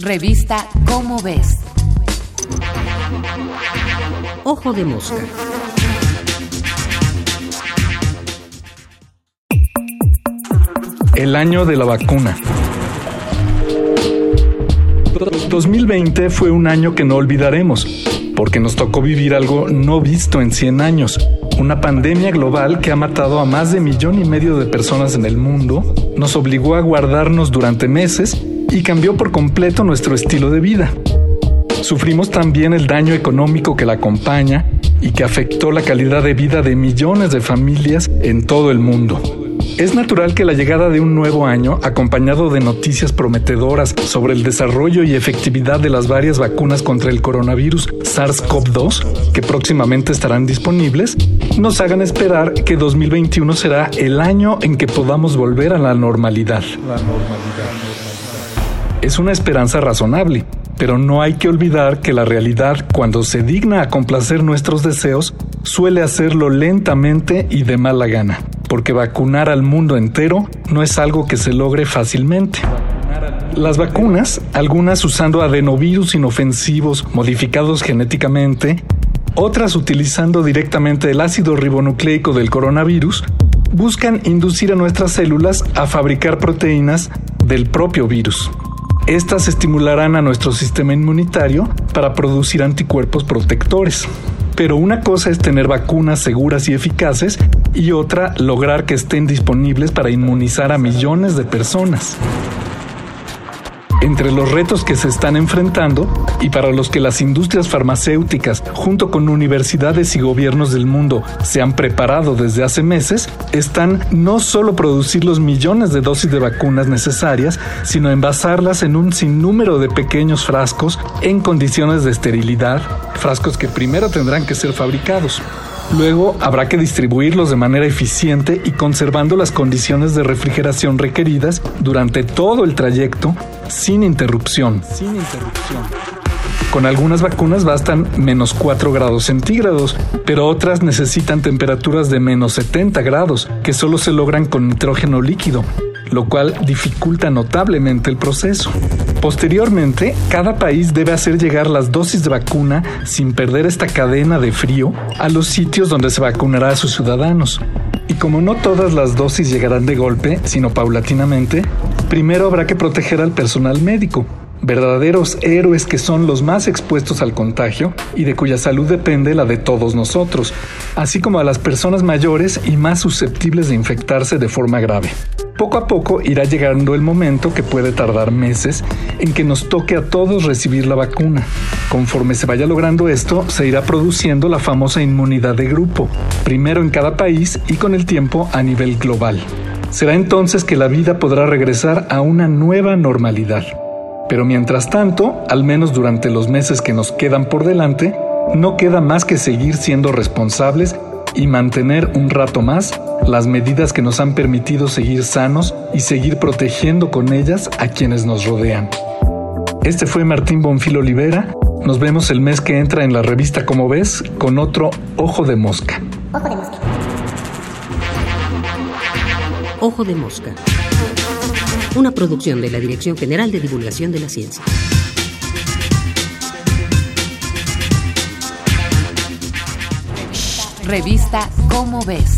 Revista Cómo ves. Ojo de mosca. El año de la vacuna. 2020 fue un año que no olvidaremos, porque nos tocó vivir algo no visto en 100 años, una pandemia global que ha matado a más de millón y medio de personas en el mundo, nos obligó a guardarnos durante meses y cambió por completo nuestro estilo de vida. Sufrimos también el daño económico que la acompaña y que afectó la calidad de vida de millones de familias en todo el mundo. Es natural que la llegada de un nuevo año, acompañado de noticias prometedoras sobre el desarrollo y efectividad de las varias vacunas contra el coronavirus SARS-CoV-2, que próximamente estarán disponibles, nos hagan esperar que 2021 será el año en que podamos volver a la normalidad. Es una esperanza razonable, pero no hay que olvidar que la realidad, cuando se digna a complacer nuestros deseos, suele hacerlo lentamente y de mala gana porque vacunar al mundo entero no es algo que se logre fácilmente. Las vacunas, algunas usando adenovirus inofensivos modificados genéticamente, otras utilizando directamente el ácido ribonucleico del coronavirus, buscan inducir a nuestras células a fabricar proteínas del propio virus. Estas estimularán a nuestro sistema inmunitario para producir anticuerpos protectores. Pero una cosa es tener vacunas seguras y eficaces y otra lograr que estén disponibles para inmunizar a millones de personas. Entre los retos que se están enfrentando y para los que las industrias farmacéuticas, junto con universidades y gobiernos del mundo, se han preparado desde hace meses, están no solo producir los millones de dosis de vacunas necesarias, sino envasarlas en un sinnúmero de pequeños frascos en condiciones de esterilidad, frascos que primero tendrán que ser fabricados. Luego habrá que distribuirlos de manera eficiente y conservando las condiciones de refrigeración requeridas durante todo el trayecto sin interrupción. Sin interrupción. Con algunas vacunas bastan menos 4 grados centígrados, pero otras necesitan temperaturas de menos 70 grados, que solo se logran con nitrógeno líquido, lo cual dificulta notablemente el proceso. Posteriormente, cada país debe hacer llegar las dosis de vacuna sin perder esta cadena de frío a los sitios donde se vacunará a sus ciudadanos. Y como no todas las dosis llegarán de golpe, sino paulatinamente, primero habrá que proteger al personal médico, verdaderos héroes que son los más expuestos al contagio y de cuya salud depende la de todos nosotros, así como a las personas mayores y más susceptibles de infectarse de forma grave. Poco a poco irá llegando el momento, que puede tardar meses, en que nos toque a todos recibir la vacuna. Conforme se vaya logrando esto, se irá produciendo la famosa inmunidad de grupo, primero en cada país y con el tiempo a nivel global. Será entonces que la vida podrá regresar a una nueva normalidad. Pero mientras tanto, al menos durante los meses que nos quedan por delante, no queda más que seguir siendo responsables y mantener un rato más las medidas que nos han permitido seguir sanos y seguir protegiendo con ellas a quienes nos rodean. Este fue Martín Bonfil Olivera. Nos vemos el mes que entra en la revista Como ves con otro Ojo de Mosca. Ojo de Mosca. Ojo de Mosca. Una producción de la Dirección General de Divulgación de la Ciencia. Revista Cómo ves.